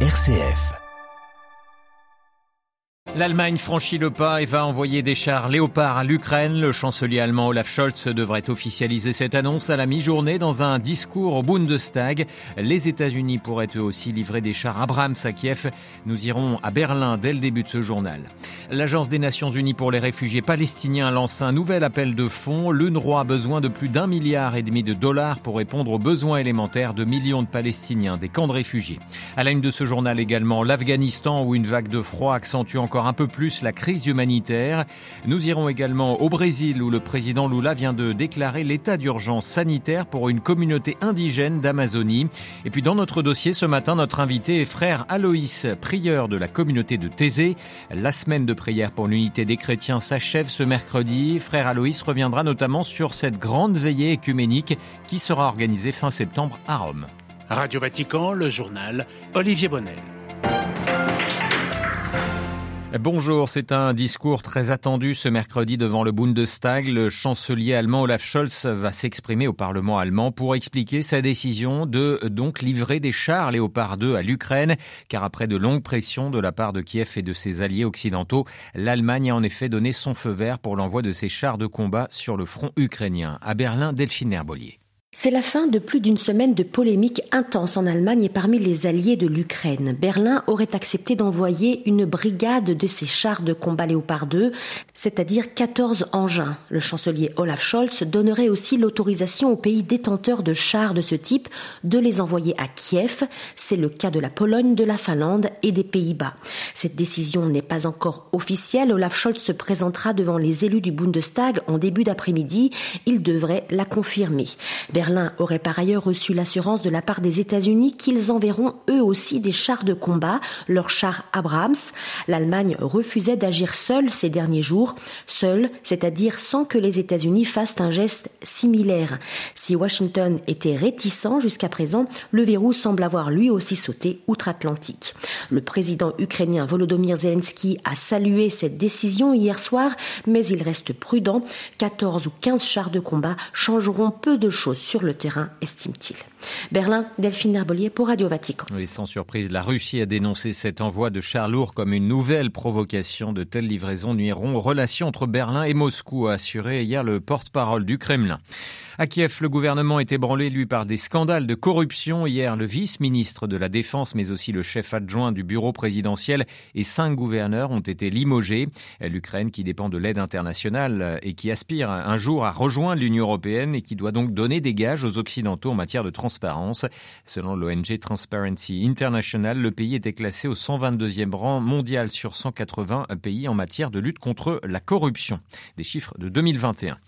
RCF. L'Allemagne franchit le pas et va envoyer des chars Léopard à l'Ukraine. Le chancelier allemand Olaf Scholz devrait officialiser cette annonce à la mi-journée dans un discours au Bundestag. Les États-Unis pourraient eux aussi livrer des chars Abrams à Kiev. Nous irons à Berlin dès le début de ce journal. L'Agence des Nations Unies pour les réfugiés palestiniens lance un nouvel appel de fonds. L'UNRWA a besoin de plus d'un milliard et demi de dollars pour répondre aux besoins élémentaires de millions de Palestiniens des camps de réfugiés. À la une de ce journal également, l'Afghanistan où une vague de froid accentue encore un peu plus la crise humanitaire. Nous irons également au Brésil où le président Lula vient de déclarer l'état d'urgence sanitaire pour une communauté indigène d'Amazonie. Et puis dans notre dossier ce matin, notre invité est frère Aloïs, prieur de la communauté de Thésée. La semaine de prière pour l'unité des chrétiens s'achève ce mercredi. Frère Aloïs reviendra notamment sur cette grande veillée écuménique qui sera organisée fin septembre à Rome. Radio Vatican, le journal Olivier Bonnel. Bonjour, c'est un discours très attendu ce mercredi devant le Bundestag. Le chancelier allemand Olaf Scholz va s'exprimer au Parlement allemand pour expliquer sa décision de donc livrer des chars Léopard 2 à l'Ukraine, car après de longues pressions de la part de Kiev et de ses alliés occidentaux, l'Allemagne a en effet donné son feu vert pour l'envoi de ses chars de combat sur le front ukrainien. À Berlin, Delphine Herbolier. C'est la fin de plus d'une semaine de polémiques intenses en Allemagne et parmi les alliés de l'Ukraine. Berlin aurait accepté d'envoyer une brigade de ses chars de combat Léopard 2, c'est-à-dire 14 engins. Le chancelier Olaf Scholz donnerait aussi l'autorisation aux pays détenteurs de chars de ce type de les envoyer à Kiev. C'est le cas de la Pologne, de la Finlande et des Pays-Bas. Cette décision n'est pas encore officielle. Olaf Scholz se présentera devant les élus du Bundestag en début d'après-midi. Il devrait la confirmer. Aurait par ailleurs reçu l'assurance de la part des États-Unis qu'ils enverront eux aussi des chars de combat, leurs chars Abrams. L'Allemagne refusait d'agir seule ces derniers jours, seule, c'est-à-dire sans que les États-Unis fassent un geste similaire. Si Washington était réticent jusqu'à présent, le verrou semble avoir lui aussi sauté outre-Atlantique. Le président ukrainien Volodymyr Zelensky a salué cette décision hier soir, mais il reste prudent. 14 ou 15 chars de combat changeront peu de choses sur le terrain, estime-t-il. Berlin, Delphine Herbolier pour Radio Vatican. Oui, sans surprise, la Russie a dénoncé cet envoi de chars lourds comme une nouvelle provocation. De telles livraisons nuiront aux relations entre Berlin et Moscou, a assuré hier le porte-parole du Kremlin. À Kiev, le gouvernement est ébranlé, lui, par des scandales de corruption. Hier, le vice-ministre de la Défense, mais aussi le chef adjoint du bureau présidentiel et cinq gouverneurs ont été limogés. L'Ukraine, qui dépend de l'aide internationale et qui aspire un jour à rejoindre l'Union européenne et qui doit donc donner des gages aux Occidentaux en matière de transparence. Selon l'ONG Transparency International, le pays était classé au 122e rang mondial sur 180 pays en matière de lutte contre la corruption. Des chiffres de 2021.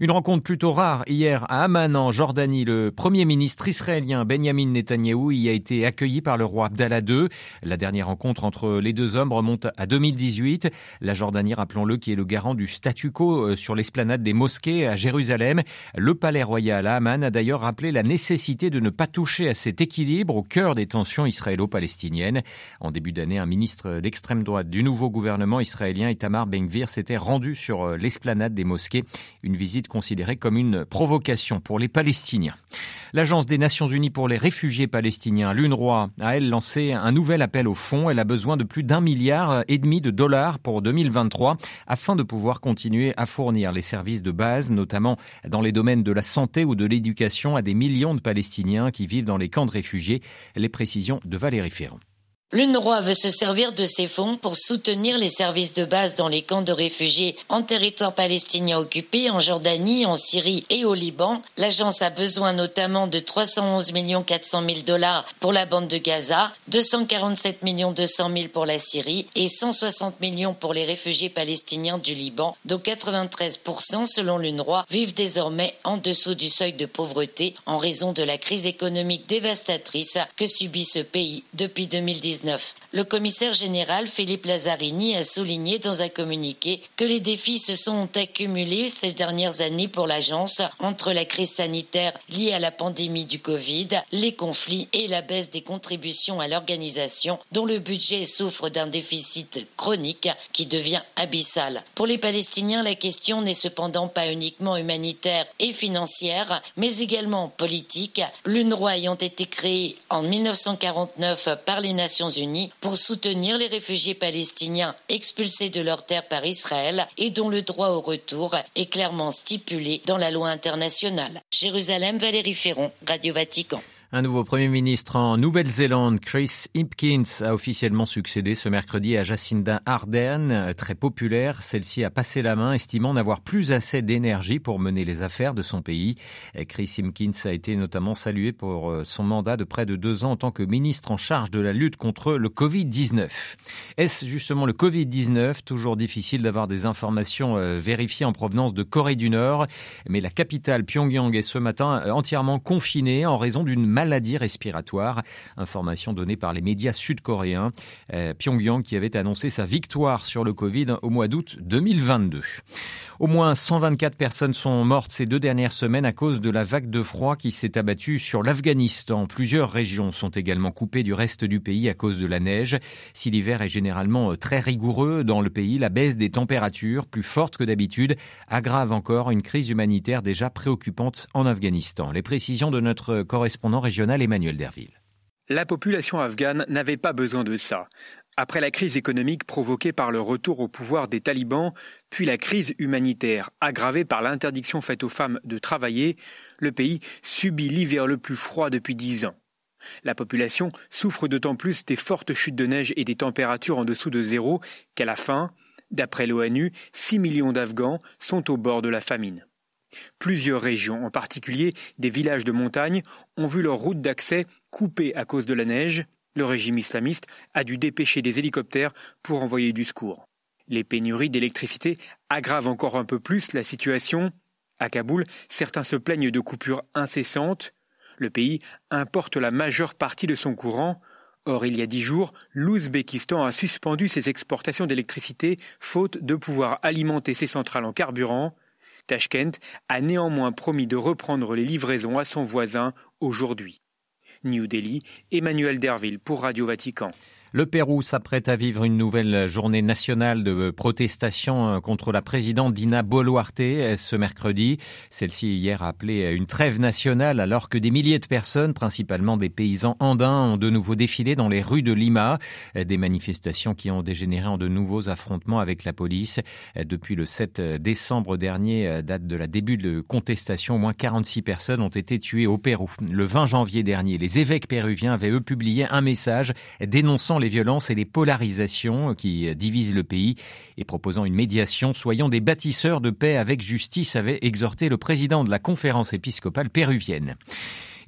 Une rencontre plutôt rare hier à Amman en Jordanie, le premier ministre israélien Benjamin Netanyahou y a été accueilli par le roi Abdallah II. La dernière rencontre entre les deux hommes remonte à 2018. La Jordanie, rappelons-le, qui est le garant du statu quo euh, sur l'esplanade des mosquées à Jérusalem. Le palais royal à Amman a d'ailleurs rappelé la nécessité de ne pas toucher à cet équilibre au cœur des tensions israélo-palestiniennes. En début d'année, un ministre d'extrême droite du nouveau gouvernement israélien, Itamar Ben-Gvir, s'était rendu sur euh, l'esplanade des mosquées. Une visite considérée comme une provocation pour les Palestiniens. L'Agence des Nations Unies pour les réfugiés palestiniens, l'UNRWA, a elle lancé un nouvel appel au fonds. Elle a besoin de plus d'un milliard et demi de dollars pour 2023 afin de pouvoir continuer à fournir les services de base, notamment dans les domaines de la santé ou de l'éducation à des millions de Palestiniens qui vivent dans les camps de réfugiés. Les précisions de Valérie Ferrand. L'UNRWA veut se servir de ces fonds pour soutenir les services de base dans les camps de réfugiés en territoire palestinien occupé, en Jordanie, en Syrie et au Liban. L'agence a besoin notamment de 311 millions 400 000 dollars pour la bande de Gaza, 247 millions 200 000 pour la Syrie et 160 millions pour les réfugiés palestiniens du Liban, dont 93% selon l'UNRWA vivent désormais en dessous du seuil de pauvreté en raison de la crise économique dévastatrice que subit ce pays depuis 2010. Le commissaire général Philippe Lazzarini a souligné dans un communiqué que les défis se sont accumulés ces dernières années pour l'agence entre la crise sanitaire liée à la pandémie du Covid, les conflits et la baisse des contributions à l'organisation dont le budget souffre d'un déficit chronique qui devient abyssal. Pour les Palestiniens, la question n'est cependant pas uniquement humanitaire et financière, mais également politique. L'UNRWA ayant été créée en 1949 par les Nations Unies pour soutenir les réfugiés palestiniens expulsés de leur terre par Israël et dont le droit au retour est clairement stipulé dans la loi internationale. Jérusalem, Valérie Ferron, Radio Vatican. Un nouveau Premier ministre en Nouvelle-Zélande, Chris Hipkins, a officiellement succédé ce mercredi à Jacinda Ardern, très populaire. Celle-ci a passé la main, estimant n'avoir plus assez d'énergie pour mener les affaires de son pays. Chris Hipkins a été notamment salué pour euh, son mandat de près de deux ans en tant que ministre en charge de la lutte contre le Covid-19. Est-ce justement le Covid-19 Toujours difficile d'avoir des informations euh, vérifiées en provenance de Corée du Nord, mais la capitale Pyongyang est ce matin euh, entièrement confinée en raison d'une maladie respiratoire. Information donnée par les médias sud-coréens. Euh, Pyongyang qui avait annoncé sa victoire sur le Covid au mois d'août 2022. Au moins 124 personnes sont mortes ces deux dernières semaines à cause de la vague de froid qui s'est abattue sur l'Afghanistan. Plusieurs régions sont également coupées du reste du pays à cause de la neige. Si l'hiver est généralement euh, très rigoureux dans le pays, la baisse des températures, plus forte que d'habitude, aggrave encore une crise humanitaire déjà préoccupante en Afghanistan. Les précisions de notre correspondant régional. La population afghane n'avait pas besoin de ça. Après la crise économique provoquée par le retour au pouvoir des talibans, puis la crise humanitaire aggravée par l'interdiction faite aux femmes de travailler, le pays subit l'hiver le plus froid depuis dix ans. La population souffre d'autant plus des fortes chutes de neige et des températures en dessous de zéro qu'à la fin, d'après l'ONU, 6 millions d'Afghans sont au bord de la famine. Plusieurs régions, en particulier des villages de montagne, ont vu leur route d'accès coupée à cause de la neige. Le régime islamiste a dû dépêcher des hélicoptères pour envoyer du secours. Les pénuries d'électricité aggravent encore un peu plus la situation. À Kaboul, certains se plaignent de coupures incessantes. Le pays importe la majeure partie de son courant. Or, il y a dix jours, l'Ouzbékistan a suspendu ses exportations d'électricité faute de pouvoir alimenter ses centrales en carburant. Tashkent a néanmoins promis de reprendre les livraisons à son voisin aujourd'hui. New Delhi, Emmanuel Derville pour Radio Vatican. Le Pérou s'apprête à vivre une nouvelle journée nationale de protestation contre la présidente Dina Boluarte ce mercredi. Celle-ci hier a appelé une trêve nationale alors que des milliers de personnes, principalement des paysans andins, ont de nouveau défilé dans les rues de Lima. Des manifestations qui ont dégénéré en de nouveaux affrontements avec la police. Depuis le 7 décembre dernier, date de la début de contestation, au moins 46 personnes ont été tuées au Pérou. Le 20 janvier dernier, les évêques péruviens avaient eux publié un message dénonçant les les violences et les polarisations qui divisent le pays et proposant une médiation, soyons des bâtisseurs de paix avec justice, avait exhorté le président de la conférence épiscopale péruvienne.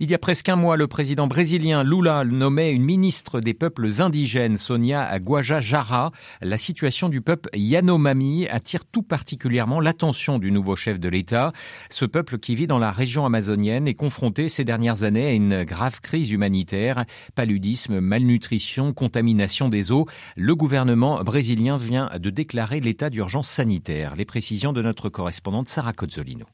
Il y a presque un mois, le président brésilien Lula nommait une ministre des peuples indigènes, Sonia Guajajara. La situation du peuple Yanomami attire tout particulièrement l'attention du nouveau chef de l'État. Ce peuple qui vit dans la région amazonienne est confronté ces dernières années à une grave crise humanitaire, paludisme, malnutrition, contamination des eaux. Le gouvernement brésilien vient de déclarer l'état d'urgence sanitaire. Les précisions de notre correspondante Sarah Cozzolino.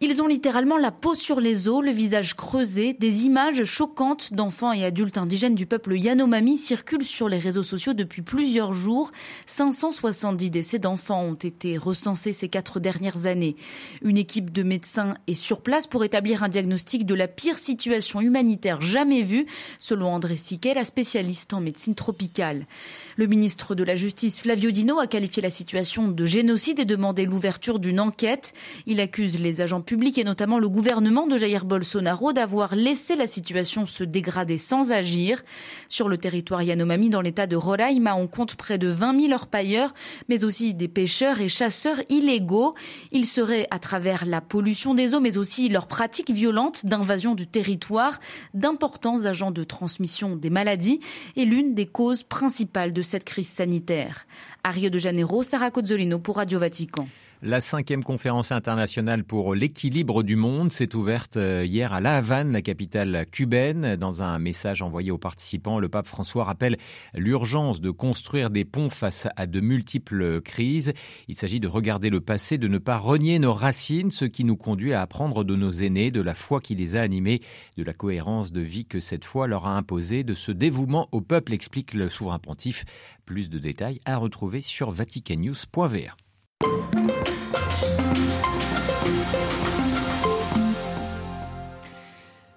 Ils ont littéralement la peau sur les os, le visage creusé. Des images choquantes d'enfants et adultes indigènes du peuple Yanomami circulent sur les réseaux sociaux depuis plusieurs jours. 570 décès d'enfants ont été recensés ces quatre dernières années. Une équipe de médecins est sur place pour établir un diagnostic de la pire situation humanitaire jamais vue, selon André Siquet, la spécialiste en médecine tropicale. Le ministre de la Justice, Flavio Dino, a qualifié la situation de génocide et demandé l'ouverture d'une enquête. Il accuse les agents public et notamment le gouvernement de Jair Bolsonaro d'avoir laissé la situation se dégrader sans agir. Sur le territoire Yanomami, dans l'état de Roraima, on compte près de 20 000 orpailleurs, mais aussi des pêcheurs et chasseurs illégaux. Ils seraient, à travers la pollution des eaux, mais aussi leurs pratiques violentes d'invasion du territoire, d'importants agents de transmission des maladies et l'une des causes principales de cette crise sanitaire. À Rio de Janeiro, Sarah Cozzolino pour Radio Vatican. La cinquième conférence internationale pour l'équilibre du monde s'est ouverte euh, hier à La Havane, la capitale cubaine. Dans un message envoyé aux participants, le pape François rappelle l'urgence de construire des ponts face à de multiples crises. Il s'agit de regarder le passé, de ne pas renier nos racines, ce qui nous conduit à apprendre de nos aînés, de la foi qui les a animés, de la cohérence de vie que cette foi leur a imposée, de ce dévouement au peuple, explique le souverain pontife. Plus de détails à retrouver sur vaticannews.va.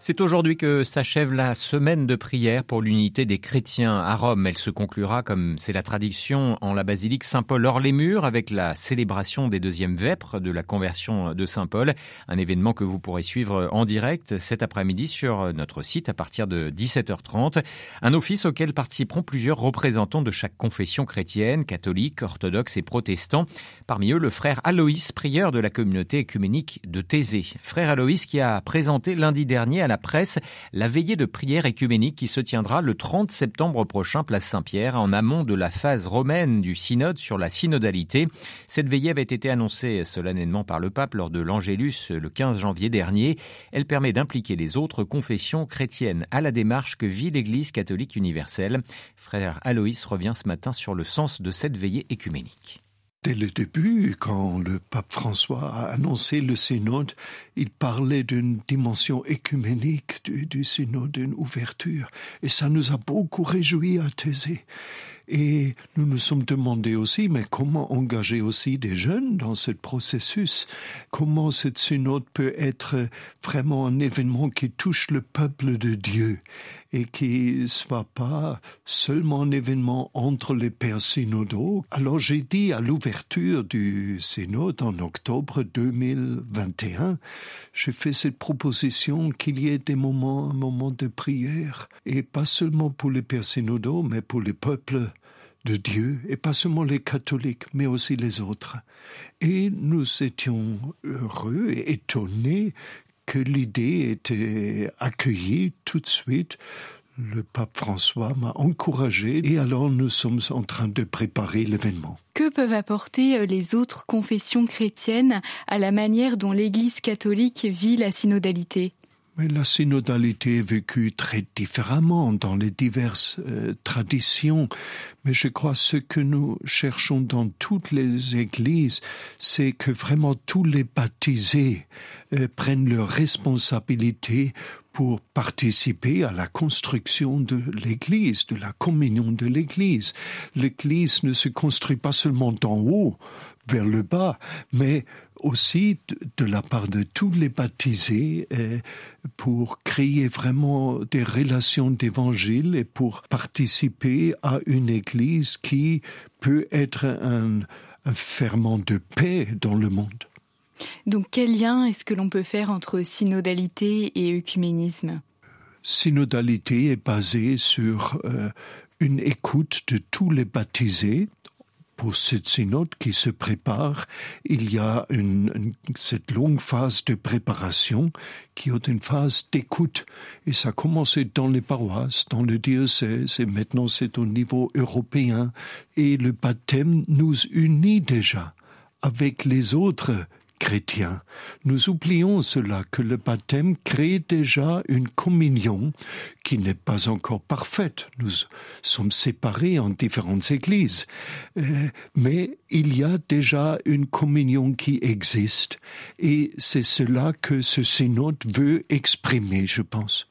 C'est aujourd'hui que s'achève la semaine de prière pour l'unité des chrétiens à Rome. Elle se conclura, comme c'est la tradition, en la basilique Saint-Paul hors les murs avec la célébration des deuxièmes vêpres de la conversion de Saint-Paul. Un événement que vous pourrez suivre en direct cet après-midi sur notre site à partir de 17h30. Un office auquel participeront plusieurs représentants de chaque confession chrétienne, catholique, orthodoxe et protestant. Parmi eux, le frère Aloïs, prieur de la communauté écuménique de Thésée. Frère Aloïs qui a présenté lundi dernier la presse la veillée de prière écuménique qui se tiendra le 30 septembre prochain, place Saint-Pierre, en amont de la phase romaine du synode sur la synodalité. Cette veillée avait été annoncée solennellement par le pape lors de l'Angélus le 15 janvier dernier. Elle permet d'impliquer les autres confessions chrétiennes à la démarche que vit l'Église catholique universelle. Frère Aloïs revient ce matin sur le sens de cette veillée écuménique. Dès le début, quand le pape François a annoncé le synode, il parlait d'une dimension écuménique du, synode, d'une ouverture. Et ça nous a beaucoup réjouis à Thésée. Et nous nous sommes demandé aussi, mais comment engager aussi des jeunes dans ce processus? Comment cette synode peut être vraiment un événement qui touche le peuple de Dieu? Et qui soit pas seulement un événement entre les pères synodaux. Alors j'ai dit à l'ouverture du synode en octobre 2021, j'ai fait cette proposition qu'il y ait des moments, un moment de prière, et pas seulement pour les pères synodaux, mais pour les peuples de Dieu, et pas seulement les catholiques, mais aussi les autres. Et nous étions heureux et étonnés que l'idée était accueillie tout de suite. Le pape François m'a encouragé et alors nous sommes en train de préparer l'événement. Que peuvent apporter les autres confessions chrétiennes à la manière dont l'Église catholique vit la synodalité? La synodalité est vécue très différemment dans les diverses euh, traditions. Mais je crois ce que nous cherchons dans toutes les églises, c'est que vraiment tous les baptisés euh, prennent leurs responsabilités pour participer à la construction de l'Église, de la communion de l'Église. L'Église ne se construit pas seulement d'en haut vers le bas, mais aussi de, la part de tous les baptisés euh, pour créer vraiment des relations d'évangile et pour participer à une église qui peut être un, un ferment de paix dans le monde. Donc quel lien est-ce que l'on peut faire entre synodalité et œcuménisme Synodalité est basée sur euh, une écoute de tous les baptisés pour cette synode qui se prépare, il y a une, une, cette longue phase de préparation qui est une phase d'écoute. Et ça a commencé dans les paroisses, dans le diocèse, et maintenant c'est au niveau européen. Et le baptême nous unit déjà avec les autres chrétiens. Nous oublions cela que le baptême crée déjà une communion qui n'est pas encore parfaite. Nous sommes séparés en différentes églises. Euh, mais il y a déjà une communion qui existe et c'est cela que ce synode veut exprimer, je pense.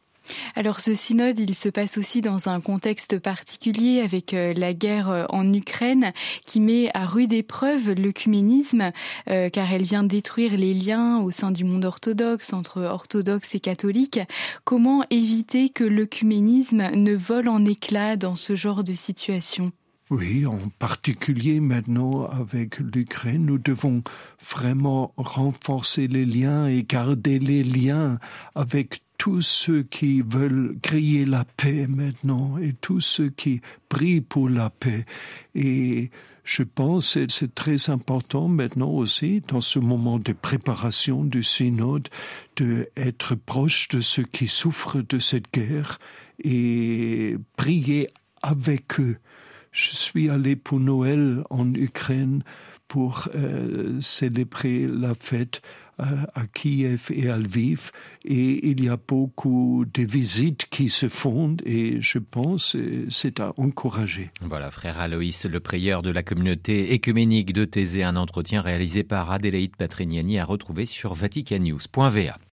Alors ce synode, il se passe aussi dans un contexte particulier avec euh, la guerre euh, en Ukraine qui met à rude épreuve l'œcuménisme euh, car elle vient détruire les liens au sein du monde orthodoxe entre orthodoxes et catholiques. Comment éviter que l'œcuménisme ne vole en éclats dans ce genre de situation? Oui, en particulier maintenant avec l'Ukraine, nous devons vraiment renforcer les liens et garder les liens avec tous ceux qui veulent créer la paix maintenant et tous ceux qui prient pour la paix. Et je pense que c'est très important maintenant aussi, dans ce moment de préparation du synode, d'être proche de ceux qui souffrent de cette guerre et prier avec eux. Je suis allé pour Noël en Ukraine pour euh, célébrer la fête à Kiev et à Lviv et il y a beaucoup de visites qui se font et je pense c'est à encourager. Voilà, frère Aloïs, le prieur de la communauté écuménique de Thésée, un entretien réalisé par Adélaïde Patrignani à retrouver sur vaticannews.va.